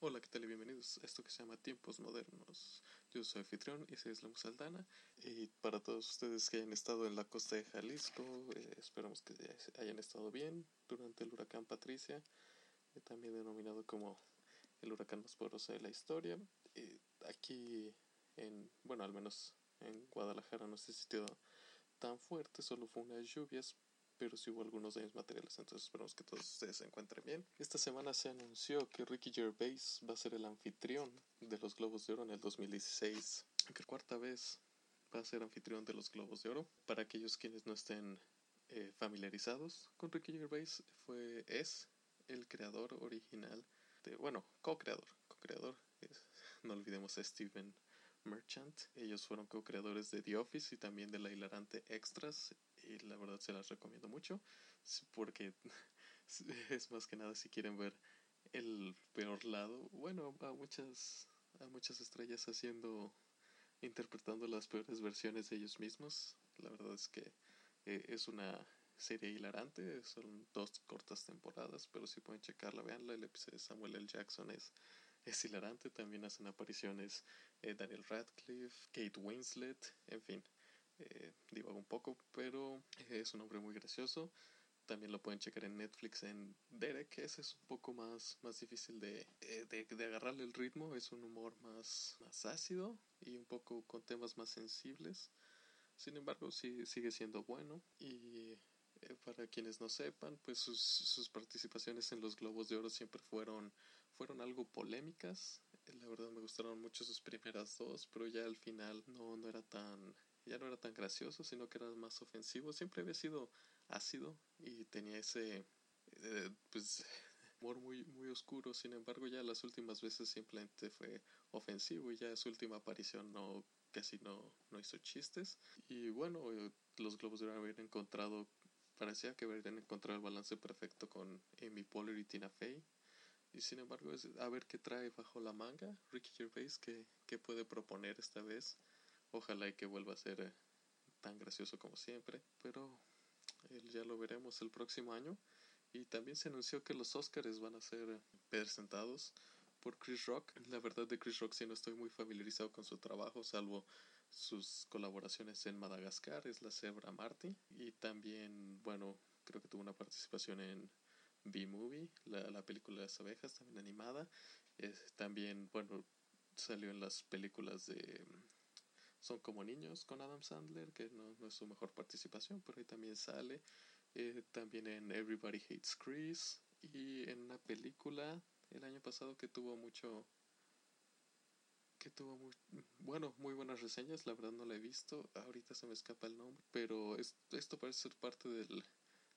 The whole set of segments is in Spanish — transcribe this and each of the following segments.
Hola, ¿qué tal y bienvenidos a esto que se llama Tiempos Modernos? Yo soy anfitrión y soy Islam Saldana y para todos ustedes que hayan estado en la costa de Jalisco, eh, esperamos que hayan estado bien durante el huracán Patricia, eh, también denominado como el huracán más poderoso de la historia. Eh, aquí en, bueno, al menos en Guadalajara no se sintió tan fuerte, solo fue unas lluvias, pero sí hubo algunos daños materiales, entonces esperamos que todos ustedes se encuentren bien. Esta semana se anunció que Ricky Gervais va a ser el anfitrión de los Globos de Oro en el 2016, que cuarta vez va a ser anfitrión de los Globos de Oro. Para aquellos quienes no estén eh, familiarizados con Ricky Gervais, fue, es el creador original de, bueno, co-creador, co-creador, no olvidemos a Steven Merchant. Ellos fueron co-creadores de The Office y también de la hilarante Extras. Y la verdad se las recomiendo mucho. Porque es más que nada si quieren ver el peor lado. Bueno, a muchas, a muchas estrellas haciendo, interpretando las peores versiones de ellos mismos. La verdad es que eh, es una serie hilarante. Son dos cortas temporadas, pero si pueden checarla, veanla. El episodio de Samuel L. Jackson es es hilarante. También hacen apariciones eh, Daniel Radcliffe, Kate Winslet, en fin. Eh, divago un poco, pero eh, es un hombre muy gracioso. También lo pueden checar en Netflix en Derek. Ese es un poco más, más difícil de, eh, de, de, agarrarle el ritmo. Es un humor más, más ácido y un poco con temas más sensibles. Sin embargo, sí, sigue siendo bueno. Y para quienes no sepan, pues sus, sus participaciones en los Globos de Oro siempre fueron fueron algo polémicas. La verdad me gustaron mucho sus primeras dos, pero ya al final no, no era tan, ya no era tan gracioso, sino que era más ofensivo. Siempre había sido ácido y tenía ese, eh, pues, humor muy, muy oscuro. Sin embargo, ya las últimas veces simplemente fue ofensivo y ya su última aparición no, casi no, no hizo chistes. Y bueno, eh, los Globos de haber encontrado, parecía que habrían encontrado el balance perfecto con Amy Poehler y Tina Fey y sin embargo, es a ver qué trae bajo la manga Ricky Gervais, qué, qué puede proponer esta vez. Ojalá y que vuelva a ser eh, tan gracioso como siempre. Pero ya lo veremos el próximo año. Y también se anunció que los Oscars van a ser presentados por Chris Rock. La verdad de Chris Rock sí no estoy muy familiarizado con su trabajo, salvo sus colaboraciones en Madagascar, es la cebra Marty. Y también, bueno, creo que tuvo una participación en B-Movie, la, la, película de las abejas, también animada. también, bueno, salió en las películas de Son como niños con Adam Sandler, que no, no es su mejor participación, pero ahí también sale. Eh, también en Everybody Hates Chris y en una película el año pasado que tuvo mucho que tuvo muy, bueno muy buenas reseñas la verdad no la he visto ahorita se me escapa el nombre pero esto parece ser parte del,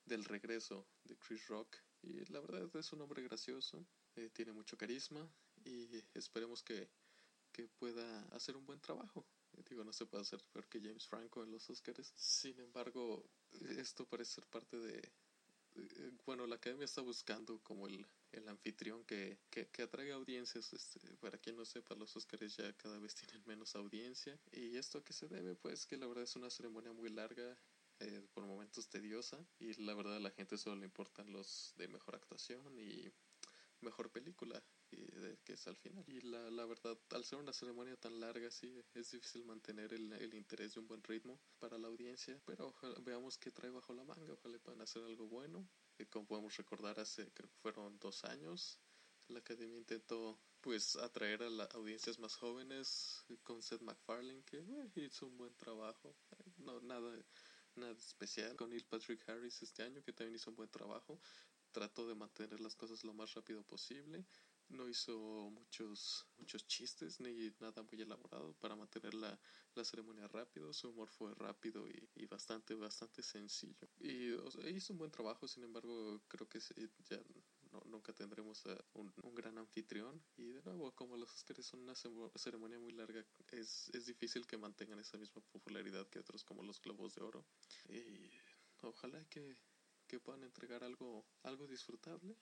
del regreso de Chris Rock y la verdad es un hombre gracioso, eh, tiene mucho carisma y esperemos que, que pueda hacer un buen trabajo. Eh, digo, no se puede hacer peor que James Franco en los Oscars. Sin embargo, esto parece ser parte de... Eh, bueno, la academia está buscando como el, el anfitrión que, que, que atraiga audiencias. Este, para quien no sepa, los Oscars ya cada vez tienen menos audiencia. ¿Y esto a qué se debe? Pues que la verdad es una ceremonia muy larga eh, por momentos tediosa y la verdad a la gente solo le importan los de mejor actuación y mejor película y que es al final. Y la, la verdad al ser una ceremonia tan larga sí es difícil mantener el, el interés de un buen ritmo para la audiencia pero veamos qué trae bajo la manga ojalá puedan hacer algo bueno como podemos recordar hace creo que fueron dos años la academia intentó pues atraer a las audiencias más jóvenes con Seth MacFarlane que eh, hizo un buen trabajo. No nada nada especial con Neil Patrick Harris este año, que también hizo un buen trabajo. Trató de mantener las cosas lo más rápido posible. No hizo muchos, muchos chistes ni nada muy elaborado para mantener la, la ceremonia rápido. Su humor fue rápido y, bastante, bastante sencillo. Y hizo un buen trabajo, sin embargo, creo que ya no, nunca tendremos un, un, gran anfitrión. Y de nuevo, como los Oscars son una ceremonia muy larga, es, es difícil que mantengan esa misma popularidad que otros como los Globos de Oro. Y ojalá que, que puedan entregar algo, algo disfrutable.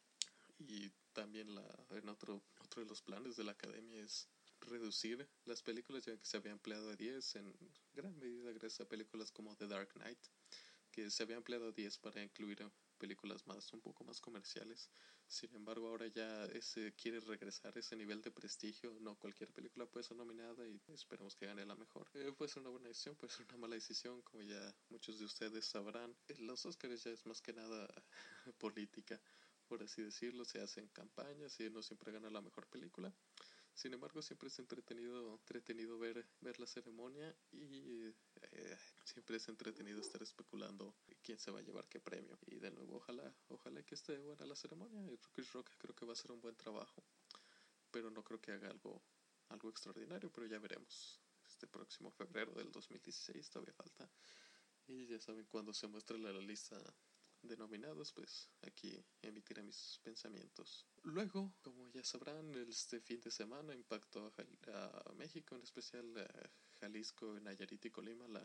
Y también la, en otro, otro de los planes de la academia es reducir las películas, ya que se había empleado a 10 en gran medida gracias a películas como The Dark Knight, que se había empleado a 10 para incluir películas más un poco más comerciales. Sin embargo, ahora ya ese quiere regresar ese nivel de prestigio. No cualquier película puede ser nominada y esperemos que gane la mejor. Eh, puede ser una buena decisión, puede ser una mala decisión, como ya muchos de ustedes sabrán. Los Oscars ya es más que nada política, por así decirlo. Se hacen campañas y no siempre gana la mejor película. Sin embargo, siempre es entretenido, entretenido ver, ver la ceremonia y eh, siempre es entretenido estar especulando quién se va a llevar qué premio. Y de nuevo, ojalá, ojalá que esté buena la ceremonia. Chris Rock creo que va a hacer un buen trabajo, pero no creo que haga algo, algo extraordinario, pero ya veremos. Este próximo febrero del 2016 todavía falta. Y ya saben, cuando se muestre la lista denominados, pues aquí emitiré mis pensamientos. Luego, como ya sabrán, este fin de semana impactó a, México, en especial a Jalisco, Nayarit y Colima, la,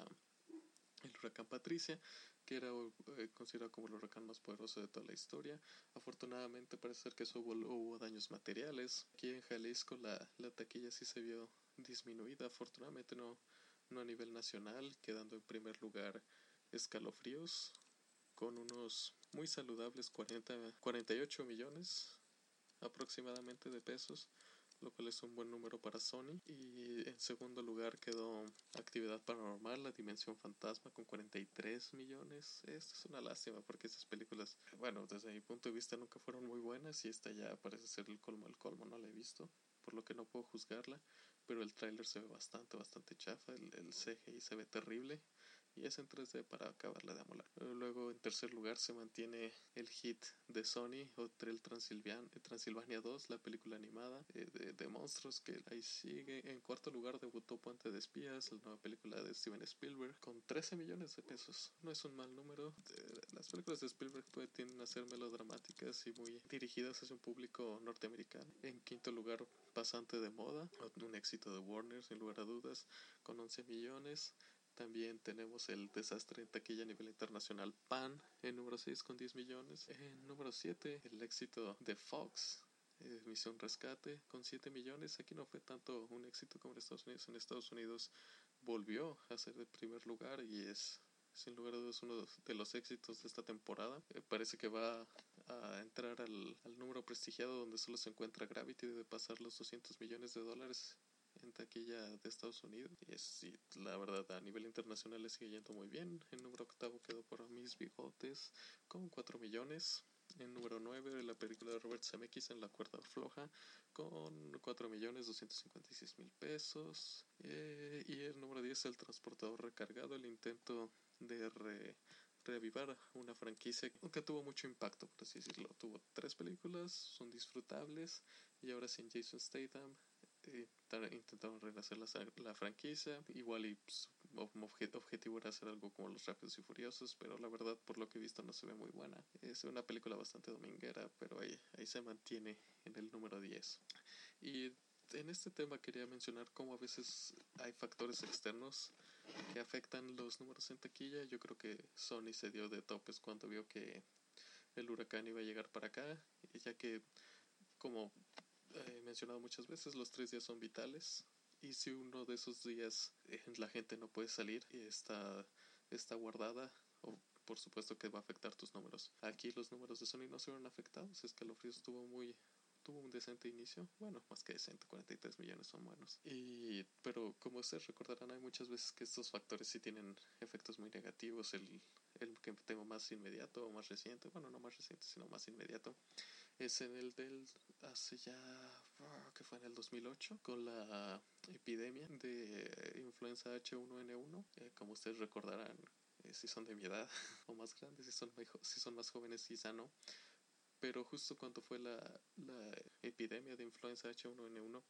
el huracán Patricia, que era eh, considerado como el huracán más poderoso de toda la historia. Afortunadamente parece ser que eso hubo, hubo daños materiales. Aquí en Jalisco la, la taquilla sí se vio disminuida, afortunadamente no, no a nivel nacional, quedando en primer lugar escalofríos con unos muy saludables 40, 48 millones aproximadamente de pesos, lo cual es un buen número para Sony. Y en segundo lugar quedó Actividad Paranormal, La Dimensión Fantasma, con 43 millones. Esto es una lástima porque esas películas, bueno, desde mi punto de vista nunca fueron muy buenas y esta ya parece ser el colmo del colmo, no la he visto, por lo que no puedo juzgarla. Pero el tráiler se ve bastante, bastante chafa, el, el CGI se ve terrible y es en 3D para acabarla de amolar. Luego en tercer lugar se mantiene el hit de Sony, Hotel Transilvania, Transilvania 2, la película animada eh, de, de, monstruos que ahí sigue. En cuarto lugar debutó Puente de Espías, la nueva película de Steven Spielberg, con 13 millones de pesos. No es un mal número. Las películas de Spielberg tienden a ser melodramáticas y muy dirigidas hacia un público norteamericano. En quinto lugar, Pasante de Moda, un éxito de Warner sin lugar a dudas, con 11 millones. También tenemos el desastre en taquilla a nivel internacional Pan en número 6 con 10 millones. En número 7 el éxito de Fox. Misión Rescate con 7 millones. Aquí no fue tanto un éxito como en Estados Unidos. En Estados Unidos volvió a ser el primer lugar y es sin lugar a dudas uno de los éxitos de esta temporada. Eh, parece que va a entrar al, al, número prestigiado donde solo se encuentra Gravity, debe pasar los 200 millones de dólares en taquilla de Estados Unidos. Y es, la verdad, a nivel internacional le sigue yendo muy bien. El número octavo quedó por Mis Bigotes con 4 millones. En número 9, la película de Robert Zemeckis en La cuerda floja con 4 millones 256 mil pesos. Eh, y el número 10, El transportador recargado, el intento de reavivar una franquicia que tuvo mucho impacto, por así decirlo. Tuvo tres películas, son disfrutables y ahora sin Jason Statham intentaron renacer la, franquicia. Igual y pues, objetivo era hacer algo como Los Rápidos y Furiosos, pero la verdad, por lo que he visto, no se ve muy buena. Es una película bastante dominguera, pero ahí, ahí se mantiene en el número 10. Y en este tema quería mencionar cómo a veces hay factores externos que afectan los números en taquilla. Yo creo que Sony se dio de topes cuando vio que el huracán iba a llegar para acá, ya que como he mencionado muchas veces, los tres días son vitales. Y si uno de esos días eh, la gente no puede salir y está, está guardada, o por supuesto que va a afectar tus números. Aquí los números de Sony no se vieron afectados, es que el ofrece estuvo muy tuvo un decente inicio, bueno, más que decente, 43 millones son buenos. Y, pero como ustedes recordarán, hay muchas veces que estos factores sí tienen efectos muy negativos. El, el que tengo más inmediato o más reciente, bueno, no más reciente, sino más inmediato, es en el del hace ya ah, que fue en el 2008 con la epidemia de influenza H1N1 eh, como ustedes recordarán eh, si son de mi edad o más grandes si son si son más jóvenes quizá no. Pero justo cuando fue la, la epidemia de influenza H1N1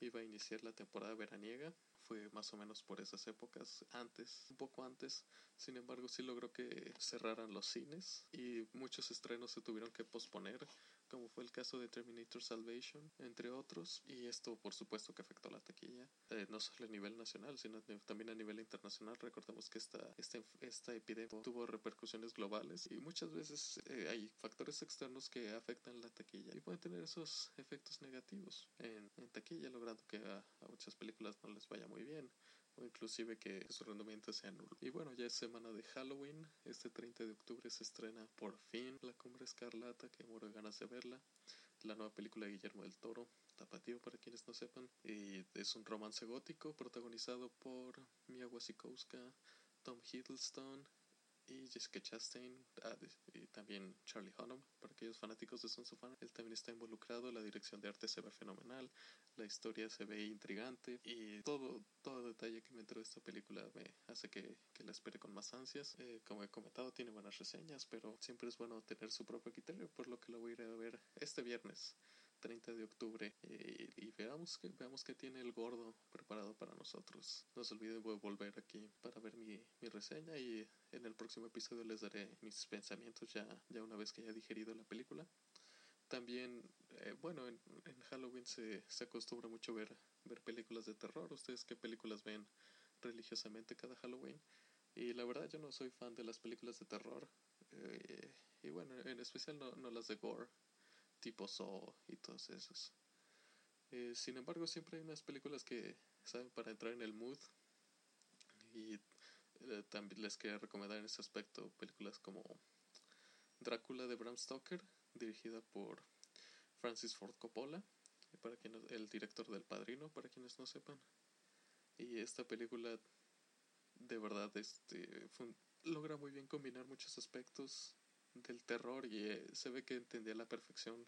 iba a iniciar la temporada veraniega. Fue más o menos por esas épocas, antes, un poco antes. Sin embargo, sí logró que cerraran los cines y muchos estrenos se tuvieron que posponer como fue el caso de Terminator Salvation, entre otros, y esto por supuesto que afectó la taquilla, eh, no solo a nivel nacional, sino también a nivel internacional. Recordemos que esta, esta, esta epidemia tuvo repercusiones globales y muchas veces eh, hay factores externos que afectan la taquilla y pueden tener esos efectos negativos en, en taquilla, logrando que a, muchas películas no les vaya muy bien o inclusive que su rendimiento sea nulo. Y bueno, ya es semana de Halloween, este 30 de octubre se estrena por fin La Cumbre Escarlata, que muero de ganas de verla, la nueva película de Guillermo del Toro, Tapatío para quienes no sepan, y es un romance gótico protagonizado por Mia Wasikowska, Tom Hiddleston y Jessica Chastain ah, y también Charlie Hunnam. Para aquellos fanáticos de Sons of Él también está involucrado. La dirección de arte se ve fenomenal la historia se ve intrigante y todo todo detalle que me entró de esta película me hace que, que la espere con más ansias eh, como he comentado tiene buenas reseñas pero siempre es bueno tener su propio criterio por lo que lo voy a ir a ver este viernes 30 de octubre eh, y veamos que veamos que tiene el gordo preparado para nosotros. No se olviden voy a volver aquí para ver mi, mi, reseña y en el próximo episodio les daré mis pensamientos ya, ya una vez que haya digerido la película. También, eh, bueno, en, en, Halloween se, se acostumbra mucho ver, ver películas de terror. ¿Ustedes qué películas ven religiosamente cada Halloween? Y la verdad yo no soy fan de las películas de terror. Eh, y bueno, en especial no, no las de gore tipo Saw y todos esos. Eh, sin embargo, siempre hay unas películas que saben para entrar en el mood. Y eh, también les quería recomendar en ese aspecto películas como Drácula de Bram Stoker, dirigida por Francis Ford Coppola, para quien, el director del Padrino, para quienes no sepan. Y esta película de verdad este, logra muy bien combinar muchos aspectos del terror y eh, se ve que entendía a la perfección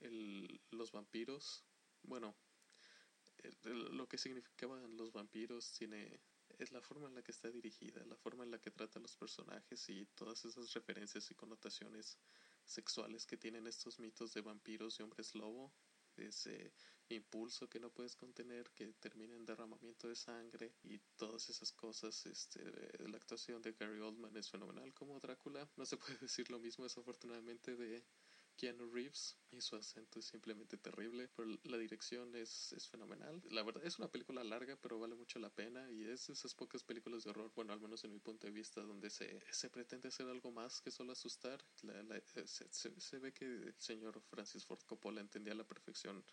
el, los vampiros. Bueno, lo que significaban los vampiros tiene es la forma en la que está dirigida, la forma en la que trata a los personajes y todas esas referencias y connotaciones sexuales que tienen estos mitos de vampiros y hombres lobo ese impulso que no puedes contener que termina en derramamiento de sangre y todas esas cosas este la actuación de Gary Oldman es fenomenal como Drácula. No se puede decir lo mismo desafortunadamente de Keanu Reeves y su acento es simplemente terrible, pero la dirección es, es fenomenal. La verdad es una película larga, pero vale mucho la pena y es de esas pocas películas de horror, bueno, al menos en mi punto de vista, donde se, se pretende hacer algo más que solo asustar. La, eh, se, se, se, ve que el señor Francis Ford Coppola entendía a la perfección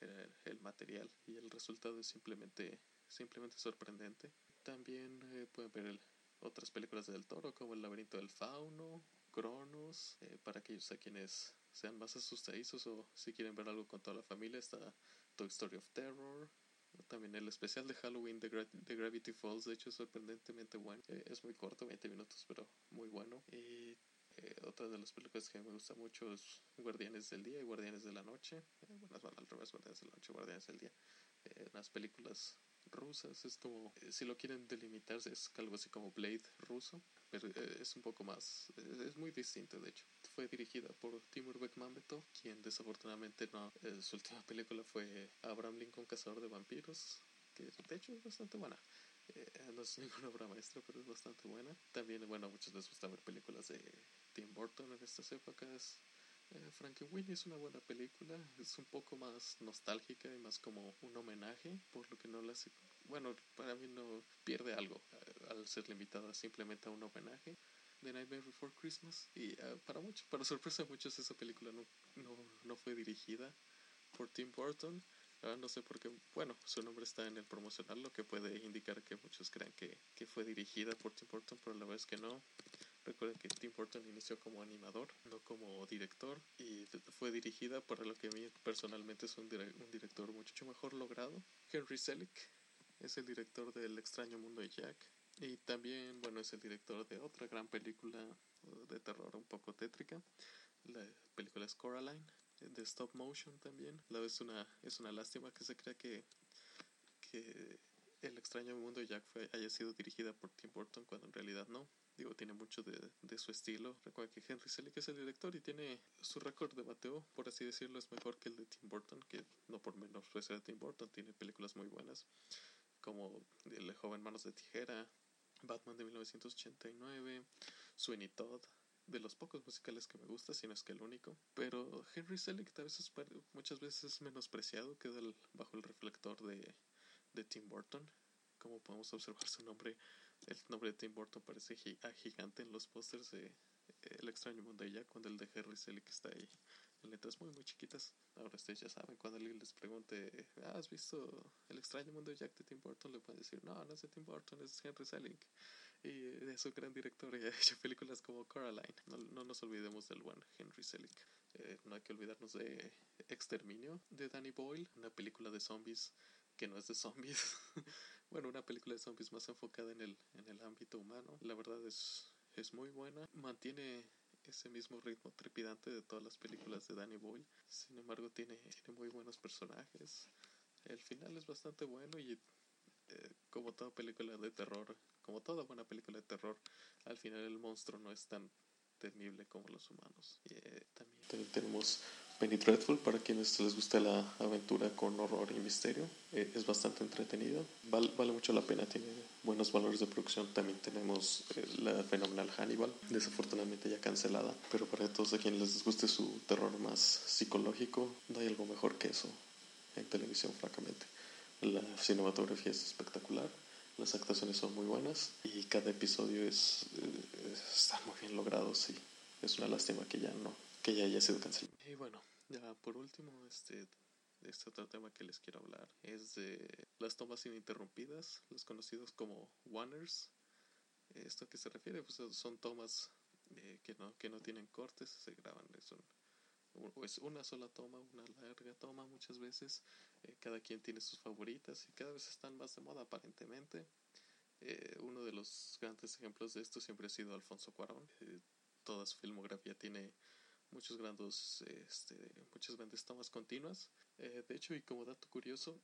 el, el material y el resultado es simplemente, simplemente sorprendente. También eh, pueden ver el, otras películas del toro como El laberinto del fauno, Cronos, eh, para aquellos a quienes sean más asustadizos o si quieren ver algo con toda la familia está Toy Story of Terror también el especial de Halloween de, Gra de Gravity Falls de hecho es sorprendentemente bueno eh, es muy corto 20 minutos pero muy bueno y eh, otra de las películas que me gusta mucho es Guardianes del Día y Guardianes de la Noche eh, van al revés Guardianes de la Noche Guardianes del Día eh, unas películas rusas es como eh, si lo quieren delimitar es algo así como Blade ruso pero eh, es un poco más es muy distinto de hecho. Fue dirigida por Timur Bekmambetov quien desafortunadamente no eh, su última película fue Abraham Lincoln Cazador de Vampiros que de hecho es bastante buena. Eh, no es ninguna obra maestra pero es bastante buena. También bueno a muchos les gusta ver películas de Tim Burton en estas épocas. Eh, Frankenweenie es una buena película, es un poco más nostálgica y más como un homenaje, por lo que no la hace, bueno, para mí no pierde algo al ser limitada simplemente a un homenaje. The Nightmare Before Christmas y uh, para muchos, para sorpresa de muchos esa película no, no, no fue dirigida por Tim Burton. Uh, no sé por qué, bueno, su nombre está en el promocional, lo que puede indicar que muchos crean que, que fue dirigida por Tim Burton, pero la verdad es que no. Recuerden que Tim Burton inició como animador, no como director, y fue dirigida por lo que a mí personalmente es un, dire un director mucho mejor logrado. Henry Selick es el director del extraño mundo de Jack, y también, bueno, es el director de otra gran película de terror un poco tétrica. La película es Coraline, de stop motion también. La es una, es una lástima que se crea que, que El extraño mundo de Jack fue, haya sido dirigida por Tim Burton cuando en realidad no. Digo, tiene mucho de, de su estilo. Recuerda que Henry Selick es el director y tiene su récord de bateo, por así decirlo, es mejor que el de Tim Burton, que no por menos puede ser de Tim Burton, tiene películas muy buenas, como El joven manos de tijera, Batman de 1989, Sweeney Todd, de los pocos musicales que me gusta, si no es que el único. Pero Henry Selick tal vez es, muchas veces es menospreciado, queda bajo el reflector de, de Tim Burton. Como podemos observar su nombre, el nombre de Tim Burton parece gi gigante en los pósters de El extraño mundo de Jack, cuando el de Henry Selick está ahí en letras muy, muy chiquitas. Ahora ustedes ya saben, cuando alguien les pregunte, ¿has visto El extraño mundo de Jack de Tim Burton? Le pueden decir, no, no es de Tim Burton, es Henry Selick. Y es un gran director y ha hecho películas como Coraline. No, no nos olvidemos del buen Henry Selick. Eh, no hay que olvidarnos de Exterminio de Danny Boyle, una película de zombies que no es de zombies. bueno, una película de zombies más enfocada en el, en el ámbito humano. La verdad es, es muy buena. Mantiene ese mismo ritmo trepidante de todas las películas de Danny Boyle. Sin embargo, tiene, tiene muy buenos personajes. El final es bastante bueno y eh, como toda película de terror, como toda buena película de terror, al final el monstruo no es tan temible como los humanos. Y, eh, también tenemos Penny Dreadful para quienes les gusta la aventura con horror y misterio. Eh, es bastante entretenido, vale, vale mucho la pena, tiene buenos valores de producción. También tenemos eh, la fenomenal Hannibal, desafortunadamente ya cancelada, pero para todos a quienes les guste su terror más psicológico, no hay algo mejor que eso en televisión, francamente. La cinematografía es espectacular, las actuaciones son muy buenas y cada episodio es, eh, está muy bien logrado, sí. Es una lástima que ya no, que ya sido cancelado. Y bueno, ya por último, este, este otro tema que les quiero hablar es de las tomas ininterrumpidas, los conocidos como Wanners. ¿Esto a qué se refiere? Pues son tomas eh, que, no, que no tienen cortes, se graban, es, es una sola toma, una larga toma muchas veces. Eh, cada quien tiene sus favoritas y cada vez están más de moda aparentemente. Eh, uno de los grandes ejemplos de esto siempre ha sido Alfonso Cuarón. toda su filmografía tiene muchos grandes, este, muchas grandes tomas continuas. Eh, de hecho, y como dato curioso,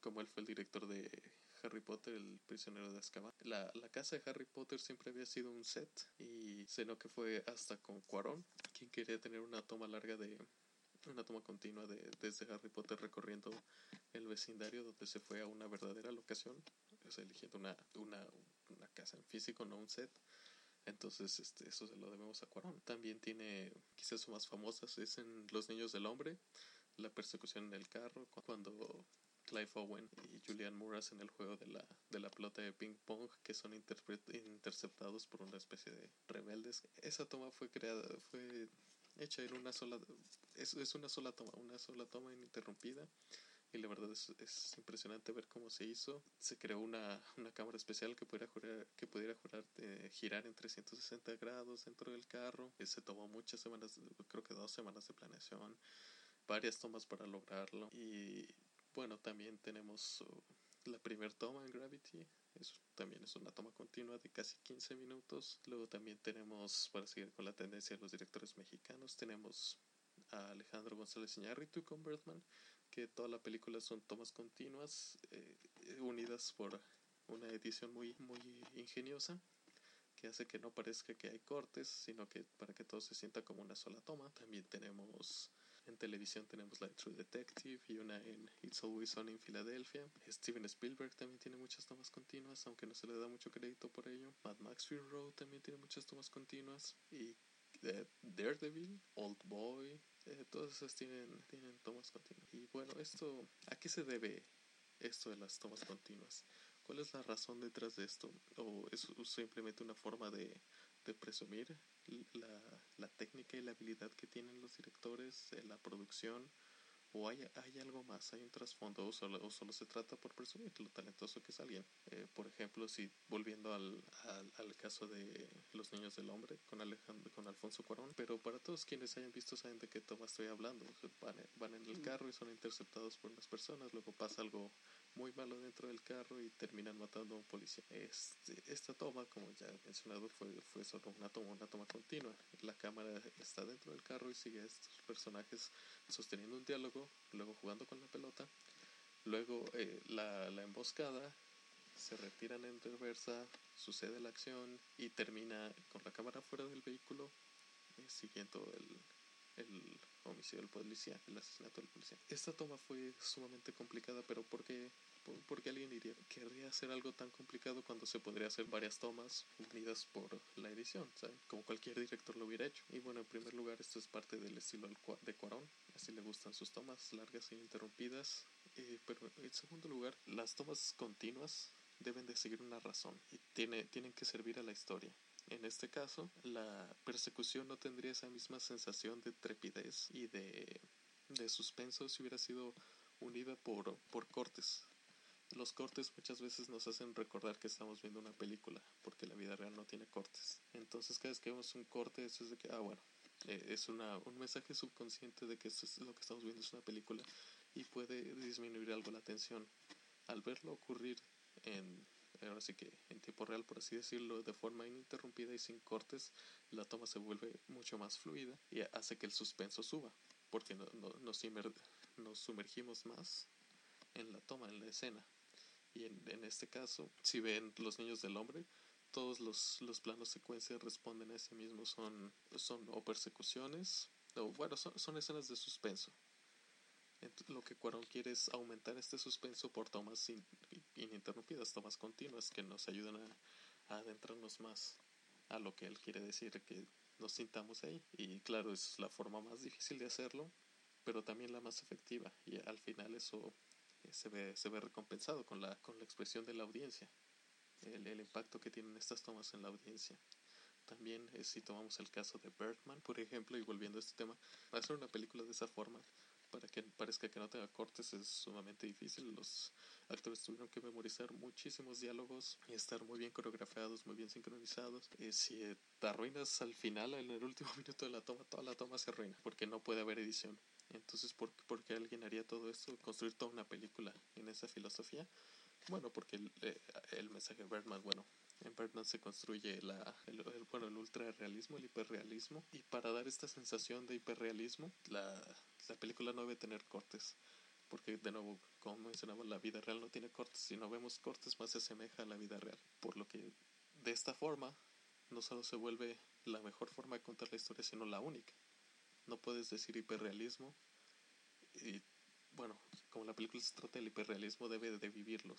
como él fue el director de Harry Potter, el prisionero de Azkaban, la, la, casa de Harry Potter siempre había sido un set y se que fue hasta con Cuarón, quien quería tener una toma larga de una toma continua de, desde Harry Potter recorriendo el vecindario donde se fue a una verdadera locación, o sea, eligiendo una, una, una casa en físico, no un set. Entonces, este, eso se lo debemos a Cuarón. También tiene, quizás su más famosas, es en Los Niños del Hombre, la persecución en el carro, cuando Clive Owen y Julian Moore hacen el juego de la, de la pelota de ping pong que son interceptados por una especie de rebeldes. Esa toma fue creada, fue hecha en una sola, es, es una sola toma, una sola toma ininterrumpida y la verdad es, es, impresionante ver cómo se hizo. Se creó una, una cámara especial que pudiera, jurar, que pudiera jurar, eh, girar en 360 grados dentro del carro. Eh, se tomó muchas semanas, creo que dos semanas de planeación, varias tomas para lograrlo. Y bueno, también tenemos uh, la primera toma en Gravity. Eso también es una toma continua de casi 15 minutos. Luego también tenemos, para seguir con la tendencia de los directores mexicanos, tenemos a Alejandro González Iñárritu con Birdman que toda la película son tomas continuas eh, unidas por una edición muy muy ingeniosa que hace que no parezca que hay cortes sino que para que todo se sienta como una sola toma también tenemos en televisión tenemos la True Detective y una en It's Always On in Philadelphia. Steven Spielberg también tiene muchas tomas continuas, aunque no se le da mucho crédito por ello. Mad Max Fury Road también tiene muchas tomas continuas. Y eh, Daredevil, Old Boy, eh, todas esas tienen, tienen tomas continuas. Y bueno, esto, ¿a qué se debe esto de las tomas continuas? ¿Cuál es la razón detrás de esto? ¿O es simplemente una forma de, presumir la, la, técnica y la habilidad que tienen los directores, la producción? O hay, hay algo más, hay un trasfondo, o solo, o solo se trata por presumir lo talentoso que es alguien. Eh, por ejemplo, si volviendo al, al, caso de Los Niños del Hombre con, Alejandro, con Alfonso Cuarón, pero para todos quienes hayan visto saben de qué toma estoy hablando. Van, van en el mm. carro y son interceptados por unas personas, luego pasa algo muy malo dentro del carro y terminan matando a un policía. Este, esta toma, como ya he mencionado, fue, fue solo una toma, una toma continua. La cámara está dentro del carro y sigue a estos personajes sosteniendo un diálogo, luego jugando con la pelota, luego eh, la, la emboscada, se retiran en reversa, sucede la acción y termina con la cámara fuera del vehículo, eh, siguiendo el, el homicidio del policía, el asesinato del policía. Esta toma fue sumamente complicada, pero ¿por qué, por, alguien diría, querría hacer algo tan complicado cuando se podría hacer varias tomas unidas por la edición? Como cualquier director lo hubiera hecho. Y bueno, en primer lugar, esto es parte del estilo de Cuarón, así le gustan sus tomas largas e interrumpidas. Eh, pero en segundo lugar, las tomas continuas deben de seguir una razón y tiene, tienen que servir a la historia. En este caso, la persecución no tendría esa misma sensación de trepidez y de, de suspenso si hubiera sido unida por, por cortes. Los cortes muchas veces nos hacen recordar que estamos viendo una película, porque la vida real no tiene cortes. Entonces cada vez que vemos un corte, eso es de que, ah, bueno, eh, es una, un mensaje subconsciente de que esto es lo que estamos viendo es una película y puede disminuir algo la tensión. Al verlo ocurrir en, ahora sí que en tiempo real, por así decirlo, de forma ininterrumpida y sin cortes, la toma se vuelve mucho más fluida y hace que el suspenso suba, porque no, no, nos, sumergimos más en la toma, en la escena. Y en, este caso, si ven los niños del hombre, todos los, los planos secuencia responden a ese mismo. Son, son o persecuciones, o bueno, son, son escenas de suspenso. lo que Cuarón quiere es aumentar este suspenso por tomas ininterrumpidas, tomas continuas que nos ayudan a, adentrarnos más a lo que él quiere decir, que nos sintamos ahí. Y claro, es la forma más difícil de hacerlo, pero también la más efectiva. Y al final eso se ve, se ve recompensado con la, con la expresión de la audiencia, el, el impacto que tienen estas tomas en la audiencia. También eh, si tomamos el caso de Birdman, por ejemplo, y volviendo a este tema, hacer una película de esa forma para que parezca que no tenga cortes es sumamente difícil. Los actores tuvieron que memorizar muchísimos diálogos y estar muy bien coreografiados, muy bien sincronizados. Eh, si te arruinas al final, en el último minuto de la toma, toda la toma se arruina porque no puede haber edición. Entonces, ¿por, ¿por qué alguien haría todo esto? Construir toda una película en esa filosofía. Bueno, porque el, eh, el mensaje de Birdman, bueno, en Birdman se construye la, el, el, bueno, el ultrarrealismo, el hiperrealismo, y para dar esta sensación de hiperrealismo, la, la película no debe tener cortes, porque de nuevo, como mencionamos, la vida real no tiene cortes, si no vemos cortes más se asemeja a la vida real, por lo que de esta forma no solo se vuelve la mejor forma de contar la historia, sino la única. No puedes decir hiperrealismo y bueno, como la película se trata del hiperrealismo, debe de vivirlo.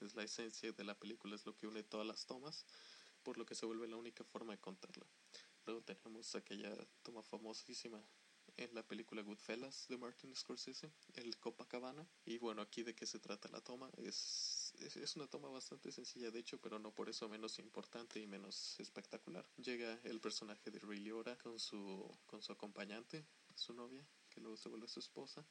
Es la esencia de la película, es lo que une todas las tomas, por lo que se vuelve la única forma de contarla. Luego tenemos aquella toma famosísima en la película Goodfellas de Martin Scorsese, el Copacabana. Y bueno, aquí de qué se trata la toma. Es, es, una toma bastante sencilla, de hecho, pero no por eso menos importante y menos espectacular. Llega el personaje de Ray Liotta con su, con su acompañante, su novia, que luego se vuelve su esposa.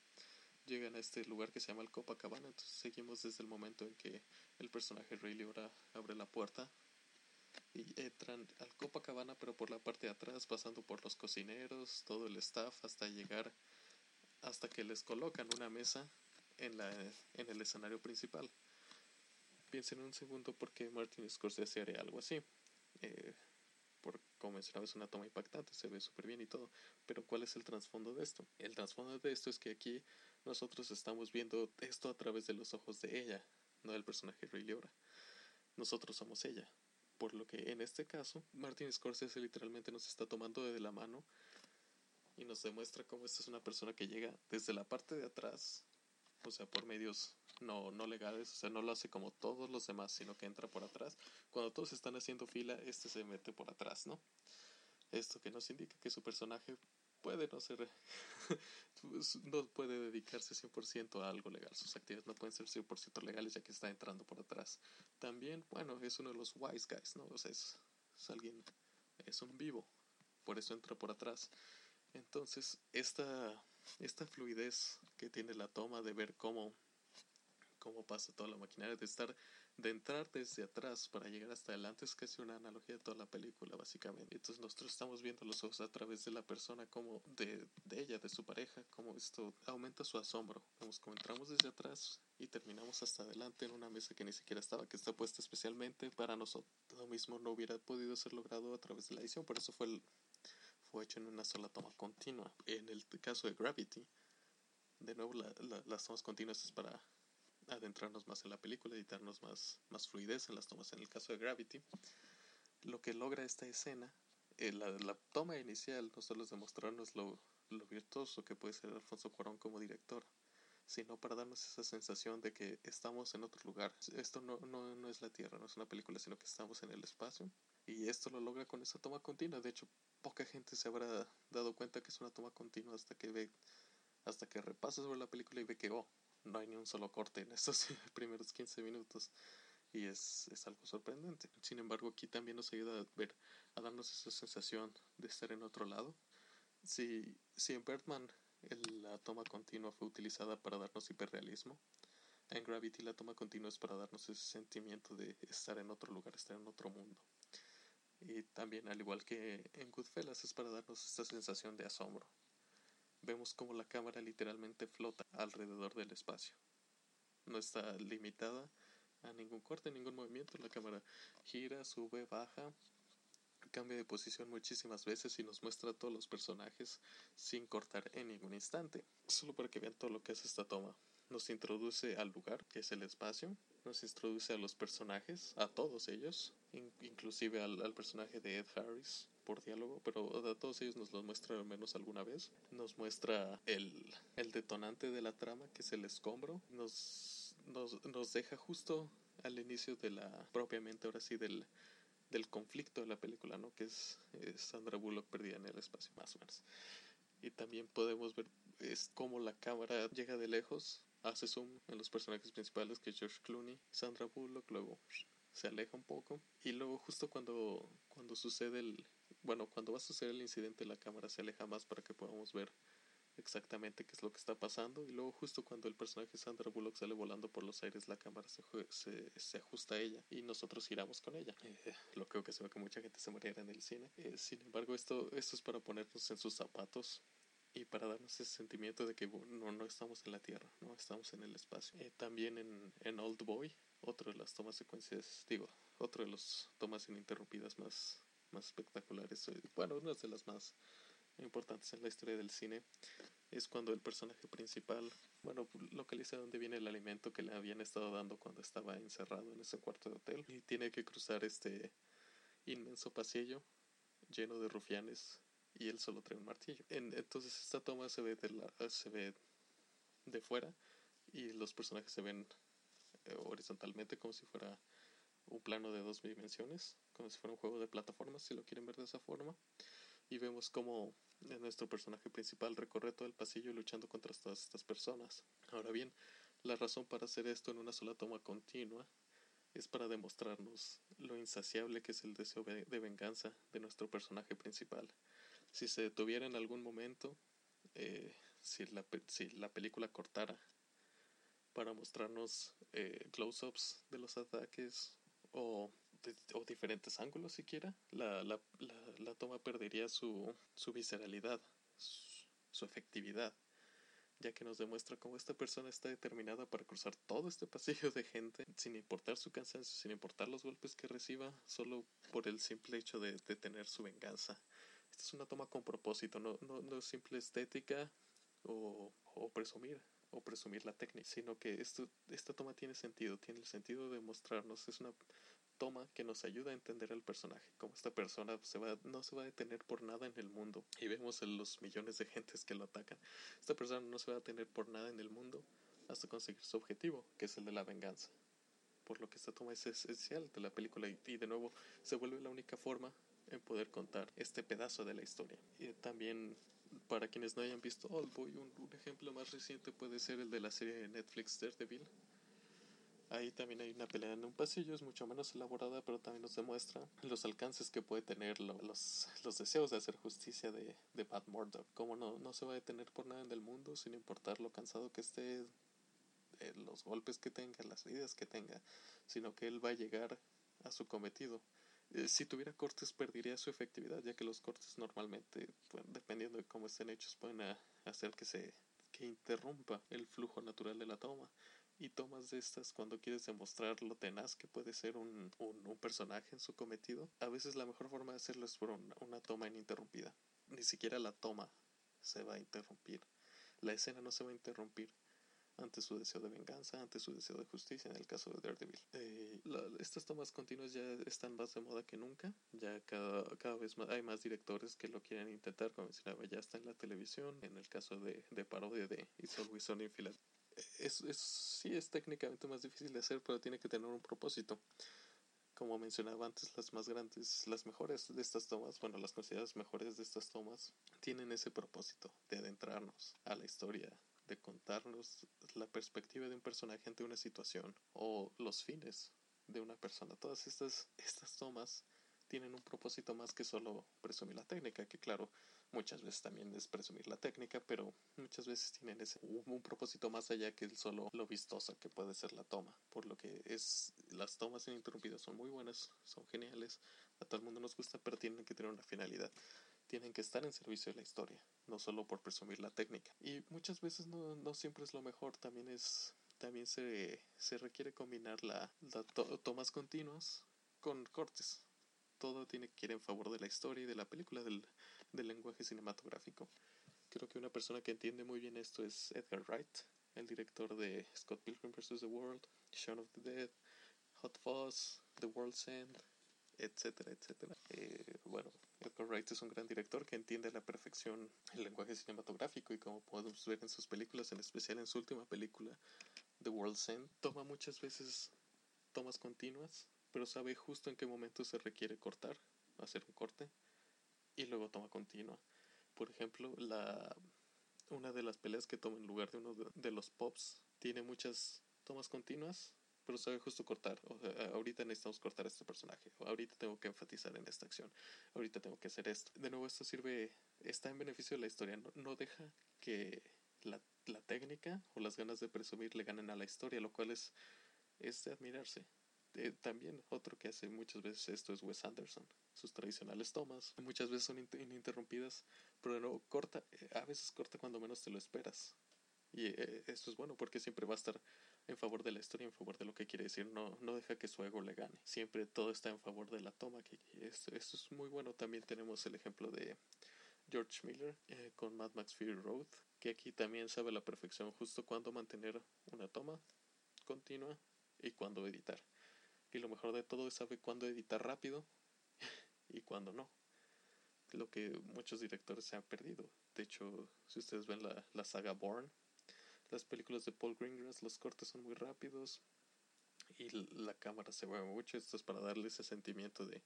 Llegan a este lugar que se llama el Copacabana, entonces seguimos desde el momento en que el personaje Ray Liotta abre la puerta y entran al Copacabana, pero por la parte de atrás, pasando por los cocineros, todo el staff, hasta llegar, hasta que les colocan una mesa en, la, en el escenario principal. Piensen un segundo por qué Martin Scorsese haría algo así. Eh, por, como mencionaba, es una toma impactante, se ve súper bien y todo. Pero ¿cuál es el trasfondo de esto? El trasfondo de esto es que aquí nosotros estamos viendo esto a través de los ojos de ella, no del personaje Ray Liotta. Nosotros somos ella. Por lo que en este caso, Martin Scorsese literalmente nos está tomando de la mano y nos demuestra cómo esta es una persona que llega desde la parte de atrás, o sea, por medios no, no legales, o sea, no lo hace como todos los demás, sino que entra por atrás. Cuando todos están haciendo fila, este se mete por atrás, ¿no? Esto que nos indica que su personaje puede no ser, no puede dedicarse 100% a algo legal. Sus actividades no pueden ser 100% legales ya que está entrando por atrás. También, bueno, es uno de los wise guys, ¿no? O sea, es, es alguien, es un vivo, por eso entra por atrás. Entonces, esta, esta fluidez que tiene la toma de ver cómo, cómo pasa toda la maquinaria, de estar de entrar desde atrás para llegar hasta adelante es casi una analogía de toda la película, básicamente. Entonces nosotros estamos viendo los ojos a través de la persona, como de, de ella, de su pareja, como esto aumenta su asombro. Vemos como entramos desde atrás y terminamos hasta adelante en una mesa que ni siquiera estaba, que está puesta especialmente para nosotros. Lo mismo no hubiera podido ser logrado a través de la edición, por eso fue, el, fue hecho en una sola toma continua. En el caso de Gravity, de nuevo la, la, las tomas continuas es para adentrarnos más en la película, editarnos más, más fluidez en las tomas. En el caso de Gravity, lo que logra esta escena, eh, la, la, toma inicial no solo es demostrarnos lo, lo virtuoso que puede ser Alfonso Cuarón como director, sino para darnos esa sensación de que estamos en otro lugar. Esto no, no, no es la Tierra, no es una película, sino que estamos en el espacio. Y esto lo logra con esa toma continua. De hecho, poca gente se habrá dado cuenta que es una toma continua hasta que ve, hasta que repasa sobre la película y ve que, oh, no hay ni un solo corte en esos primeros 15 minutos. y es, es algo sorprendente. Sin embargo, aquí también nos ayuda a ver, a darnos esa sensación de estar en otro lado. Si, si en Birdman la toma continua fue utilizada para darnos hiperrealismo, en Gravity la toma continua es para darnos ese sentimiento de estar en otro lugar, estar en otro mundo. Y también, al igual que en Goodfellas, es para darnos esta sensación de asombro. Vemos como la cámara literalmente flota alrededor del espacio. No está limitada a ningún corte, ningún movimiento. La cámara gira, sube, baja, cambia de posición muchísimas veces y nos muestra a todos los personajes sin cortar en ningún instante. Solo para que vean todo lo que es esta toma nos introduce al lugar, que es el espacio, nos introduce a los personajes, a todos ellos, inclusive al, personaje de Ed Harris por diálogo, pero a todos ellos nos los muestra al menos alguna vez. Nos muestra el, el detonante de la trama, que es el escombro. Nos, nos, nos deja justo al inicio de la, propiamente ahora sí, del, del conflicto de la película, ¿no? Que es, es Sandra Bullock perdida en el espacio, más o menos. Y también podemos ver es cómo la cámara llega de lejos hace zoom en los personajes principales que es George Clooney, Sandra Bullock, luego se aleja un poco y luego justo cuando, cuando sucede el, bueno, cuando va a suceder el incidente la cámara se aleja más para que podamos ver exactamente qué es lo que está pasando. Y luego justo cuando el personaje Sandra Bullock sale volando por los aires la cámara se, se, se ajusta a ella y nosotros giramos con ella. Eh, lo creo que se ve que mucha gente se muriera en el cine. Eh, sin embargo esto, esto es para ponernos en sus zapatos y para darnos ese sentimiento de que no, no estamos en la Tierra, no estamos en el espacio. Eh, también en, en Old Boy, otro de las tomas secuencias, digo, otro de las tomas ininterrumpidas más, más espectaculares, eh, bueno, una de las más importantes en la historia del cine, es cuando el personaje principal, bueno, localiza dónde viene el alimento que le habían estado dando cuando estaba encerrado en ese cuarto de hotel y tiene que cruzar este inmenso pasillo lleno de rufianes y él solo trae un martillo. entonces esta toma se ve de la, se ve de fuera y los personajes se ven eh, horizontalmente como si fuera un plano de dos dimensiones, como si fuera un juego de plataformas, si lo quieren ver de esa forma. Y vemos como nuestro personaje principal recorre todo el pasillo luchando contra todas estas personas. Ahora bien, la razón para hacer esto en una sola toma continua es para demostrarnos lo insaciable que es el deseo de venganza de nuestro personaje principal si se detuviera en algún momento, eh, si, la, si la película cortara para mostrarnos eh, close-ups de los ataques o, o, diferentes ángulos siquiera, la, la, la, toma perdería su, su visceralidad, su, su efectividad ya que nos demuestra cómo esta persona está determinada para cruzar todo este pasillo de gente sin importar su cansancio, sin importar los golpes que reciba, solo por el simple hecho de, de tener su venganza. Esta es una toma con propósito, no, no, no es simple estética o, o presumir o presumir la técnica, sino que esto, esta toma tiene sentido, tiene el sentido de mostrarnos, es una toma que nos ayuda a entender al personaje, como esta persona se va, no se va a detener por nada en el mundo, y vemos los millones de gentes que lo atacan, esta persona no se va a detener por nada en el mundo hasta conseguir su objetivo, que es el de la venganza, por lo que esta toma es esencial de la película y, de nuevo se vuelve la única forma en poder contar este pedazo de la historia. Y también para quienes no hayan visto Oldboy, un, un ejemplo más reciente puede ser el de la serie de Netflix Daredevil. Ahí también hay una pelea en un pasillo, es mucho menos elaborada, pero también nos demuestra los alcances que puede tener los, los deseos de hacer justicia de, de Pat. Como no, no se va a detener por nada en el mundo, sin importar lo cansado que esté, eh, los golpes que tenga, las heridas que tenga, sino que él va a llegar a su cometido eh, si tuviera cortes perdería su efectividad, ya que los cortes normalmente, dependiendo de cómo estén hechos, pueden ah, hacer que se que interrumpa el flujo natural de la toma. Y tomas de estas cuando quieres demostrar lo tenaz que puede ser un, un, personaje en su cometido, a veces la mejor forma de hacerlo es por una toma ininterrumpida. Ni siquiera la toma se va a interrumpir. La escena no se va a interrumpir ante su deseo de venganza, ante su deseo de justicia en el caso de Daredevil. Eh, estas tomas continuas ya están más de moda que nunca, ya cada, cada vez más, hay más directores que lo quieren intentar, como mencionaba, ya está en la televisión, en el caso de, de parodia de It's Always Sunny in Philadelphia. Es, es, sí es técnicamente más difícil de hacer, pero tiene que tener un propósito como mencionaba antes, las más grandes, las mejores de estas tomas, bueno, las consideradas mejores de estas tomas, tienen ese propósito de adentrarnos a la historia de contarnos la perspectiva de un personaje ante una situación o los fines de una persona. Todas estas, estas tomas tienen un propósito más que solo presumir la técnica, que claro, muchas veces también es presumir la técnica, pero muchas veces tienen ese, un, propósito más allá que el solo lo vistosa que puede ser la toma, por lo que es las tomas ininterrumpidas son muy buenas, son geniales, a todo el mundo nos gusta, pero tienen que tener una finalidad. Tienen que estar en servicio de la historia, no solo por presumir la técnica. Y muchas veces no, no siempre es lo mejor, también es también se, se requiere combinar la, la tomas continuas con cortes todo tiene que ir en favor de la historia y de la película, del, lenguaje cinematográfico. Creo que una persona que entiende muy bien esto es Edgar Wright, el director de Scott Pilgrim vs. The World, Shaun of the Dead, Hot Fuzz, The World's End, etcétera, etcétera. Eh, bueno, Edgar Wright es un gran director que entiende a la perfección el lenguaje cinematográfico y como podemos ver en sus películas, en especial en su última película, The World's End, toma muchas veces tomas continuas pero sabe justo en qué momento se requiere cortar, hacer un corte, y luego toma continua. Por ejemplo, la, una de las peleas que toma en lugar de uno de, los pops tiene muchas tomas continuas, pero sabe justo cortar. O sea, ahorita necesitamos cortar a este personaje, o ahorita tengo que enfatizar en esta acción, ahorita tengo que hacer esto. De nuevo, esto sirve, está en beneficio de la historia, no, no deja que la, la técnica o las ganas de presumir le ganen a la historia, lo cual es, es de admirarse. Eh, también otro que hace muchas veces esto es Wes Anderson. Sus tradicionales tomas muchas veces son ininterrumpidas, pero no corta, eh, a veces corta cuando menos te lo esperas. Y eh, esto es bueno porque siempre va a estar en favor de la historia, en favor de lo que quiere decir. No, no deja que su ego le gane. Siempre todo está en favor de la toma. Que esto, es muy bueno. También tenemos el ejemplo de George Miller con Mad Max Fury Road, que aquí también sabe a la perfección justo cuándo mantener una toma continua y cuándo editar. Y lo mejor de todo es saber cuándo editar rápido y cuándo no. Lo que muchos directores se han perdido. De hecho, si ustedes ven la, la saga Bourne, las películas de Paul Greengrass, los cortes son muy rápidos y la cámara se mueve mucho. Esto es para darle ese sentimiento de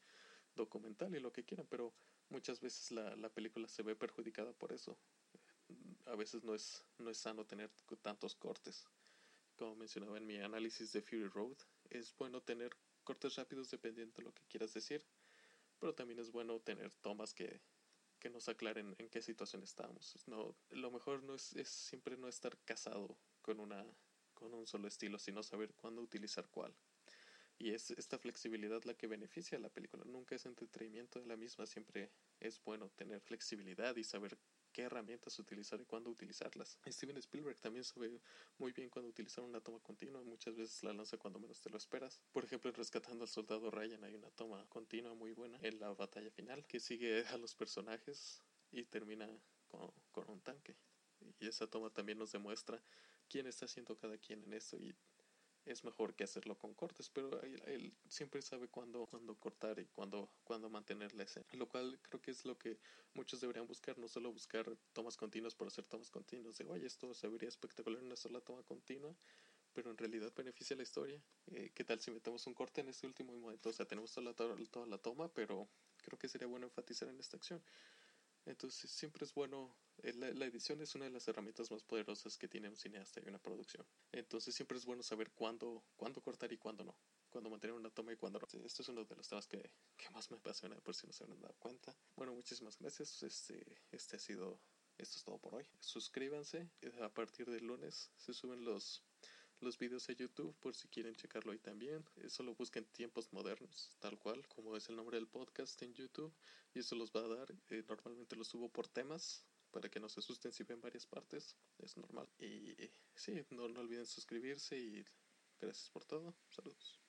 documental y lo que quieran, pero muchas veces la, la película se ve perjudicada por eso. A veces no es, no es sano tener tantos cortes. Como mencionaba en mi análisis de Fury Road, es bueno tener cortes rápidos dependiendo de lo que quieras decir, pero también es bueno tener tomas que, que nos aclaren en qué situación estamos. No, lo mejor no es, es siempre no estar casado con una con un solo estilo, sino saber cuándo utilizar cuál. Y es esta flexibilidad la que beneficia a la película. Nunca es entretenimiento de la misma, siempre es bueno tener flexibilidad y saber qué herramientas utilizar y cuándo utilizarlas. Steven Spielberg también sabe muy bien cuándo utilizar una toma continua, muchas veces la lanza cuando menos te lo esperas. Por ejemplo, en Rescatando al Soldado Ryan hay una toma continua muy buena en la batalla final que sigue a los personajes y termina con, un tanque. Y esa toma también nos demuestra quién está haciendo cada quien en esto y es mejor que hacerlo con cortes, pero él, siempre sabe cuándo, cuándo cortar y cuándo, cuándo mantener la escena. Lo cual creo que es lo que muchos deberían buscar, no solo buscar tomas continuas por hacer tomas continuas, de oye, esto se vería espectacular en una sola toma continua, pero en realidad beneficia la historia. Eh, ¿Qué tal si metemos un corte en este último momento? O sea, tenemos toda la, toda la toma, pero creo que sería bueno enfatizar en esta acción. Entonces siempre es bueno, eh, la, edición es una de las herramientas más poderosas que tiene un cineasta y una producción. Entonces siempre es bueno saber cuándo, cuándo cortar y cuándo no, cuándo mantener una toma y cuándo no. Esto es uno de los temas que, que más me apasiona, por si no se han dado cuenta. Bueno, muchísimas gracias. Este, este ha sido, esto es todo por hoy. Suscríbanse, a partir del lunes se suben los los videos a YouTube por si quieren checarlo ahí también. Solo busquen tiempos modernos, tal cual, como es el nombre del podcast en YouTube, y eso los va a dar. Eh, normalmente los subo por temas para que no se asusten si ven varias partes, es normal. Y sí, no, no olviden suscribirse y gracias por todo. Saludos.